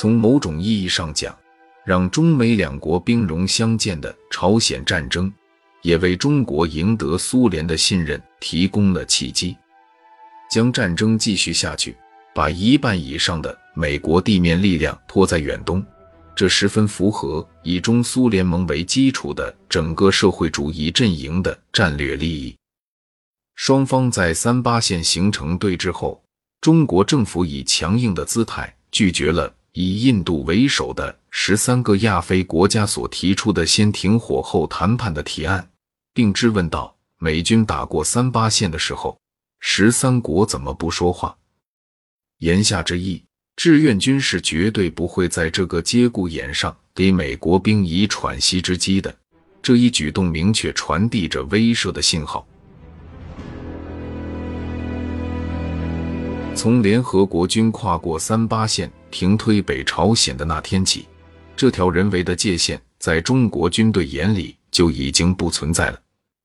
从某种意义上讲，让中美两国兵戎相见的朝鲜战争，也为中国赢得苏联的信任提供了契机。将战争继续下去，把一半以上的美国地面力量拖在远东，这十分符合以中苏联盟为基础的整个社会主义阵营的战略利益。双方在三八线形成对峙后，中国政府以强硬的姿态拒绝了以印度为首的十三个亚非国家所提出的先停火后谈判的提案，并质问道：美军打过三八线的时候。十三国怎么不说话？言下之意，志愿军是绝对不会在这个节骨眼上给美国兵以喘息之机的。这一举动明确传递着威慑的信号。从联合国军跨过三八线停推北朝鲜的那天起，这条人为的界限在中国军队眼里就已经不存在了。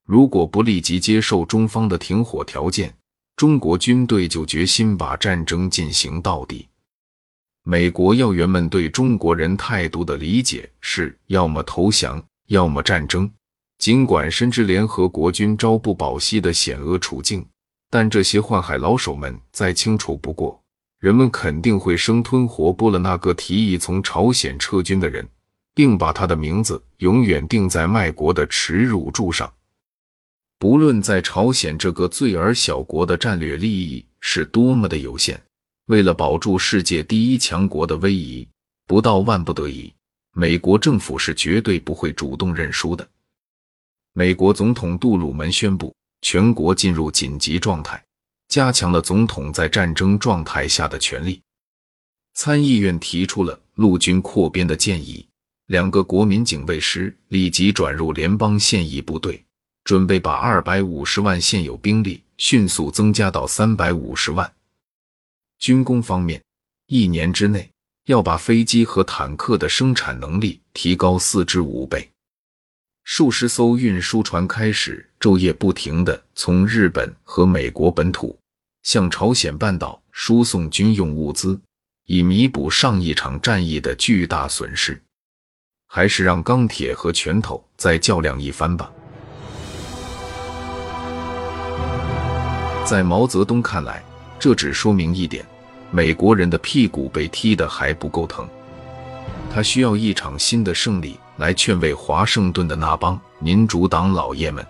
如果不立即接受中方的停火条件，中国军队就决心把战争进行到底。美国要员们对中国人态度的理解是：要么投降，要么战争。尽管深知联合国军朝不保夕的险恶处境，但这些宦海老手们再清楚不过，人们肯定会生吞活剥了那个提议从朝鲜撤军的人，并把他的名字永远钉在卖国的耻辱柱上。不论在朝鲜这个罪而小国的战略利益是多么的有限，为了保住世界第一强国的威仪，不到万不得已，美国政府是绝对不会主动认输的。美国总统杜鲁门宣布全国进入紧急状态，加强了总统在战争状态下的权利。参议院提出了陆军扩编的建议，两个国民警卫师立即转入联邦现役部队。准备把二百五十万现有兵力迅速增加到三百五十万。军工方面，一年之内要把飞机和坦克的生产能力提高四至五倍。数十艘运输船开始昼夜不停地从日本和美国本土向朝鲜半岛输送军用物资，以弥补上一场战役的巨大损失。还是让钢铁和拳头再较量一番吧。在毛泽东看来，这只说明一点：美国人的屁股被踢得还不够疼。他需要一场新的胜利来劝慰华盛顿的那帮民主党老爷们，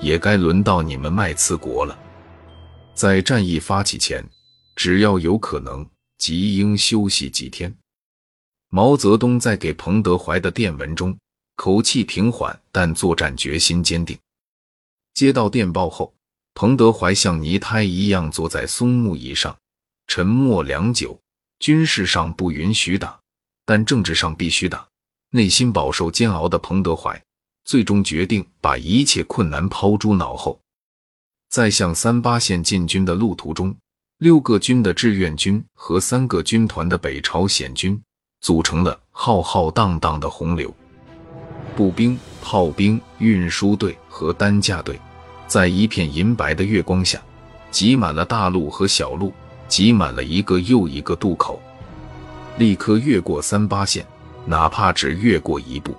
也该轮到你们卖刺国了。在战役发起前，只要有可能，即应休息几天。毛泽东在给彭德怀的电文中，口气平缓，但作战决心坚定。接到电报后。彭德怀像泥胎一样坐在松木椅上，沉默良久。军事上不允许打，但政治上必须打。内心饱受煎熬的彭德怀，最终决定把一切困难抛诸脑后。在向三八线进军的路途中，六个军的志愿军和三个军团的北朝鲜军组成了浩浩荡荡的洪流，步兵、炮兵、运输队和担架队。在一片银白的月光下，挤满了大路和小路，挤满了一个又一个渡口。立刻越过三八线，哪怕只越过一步。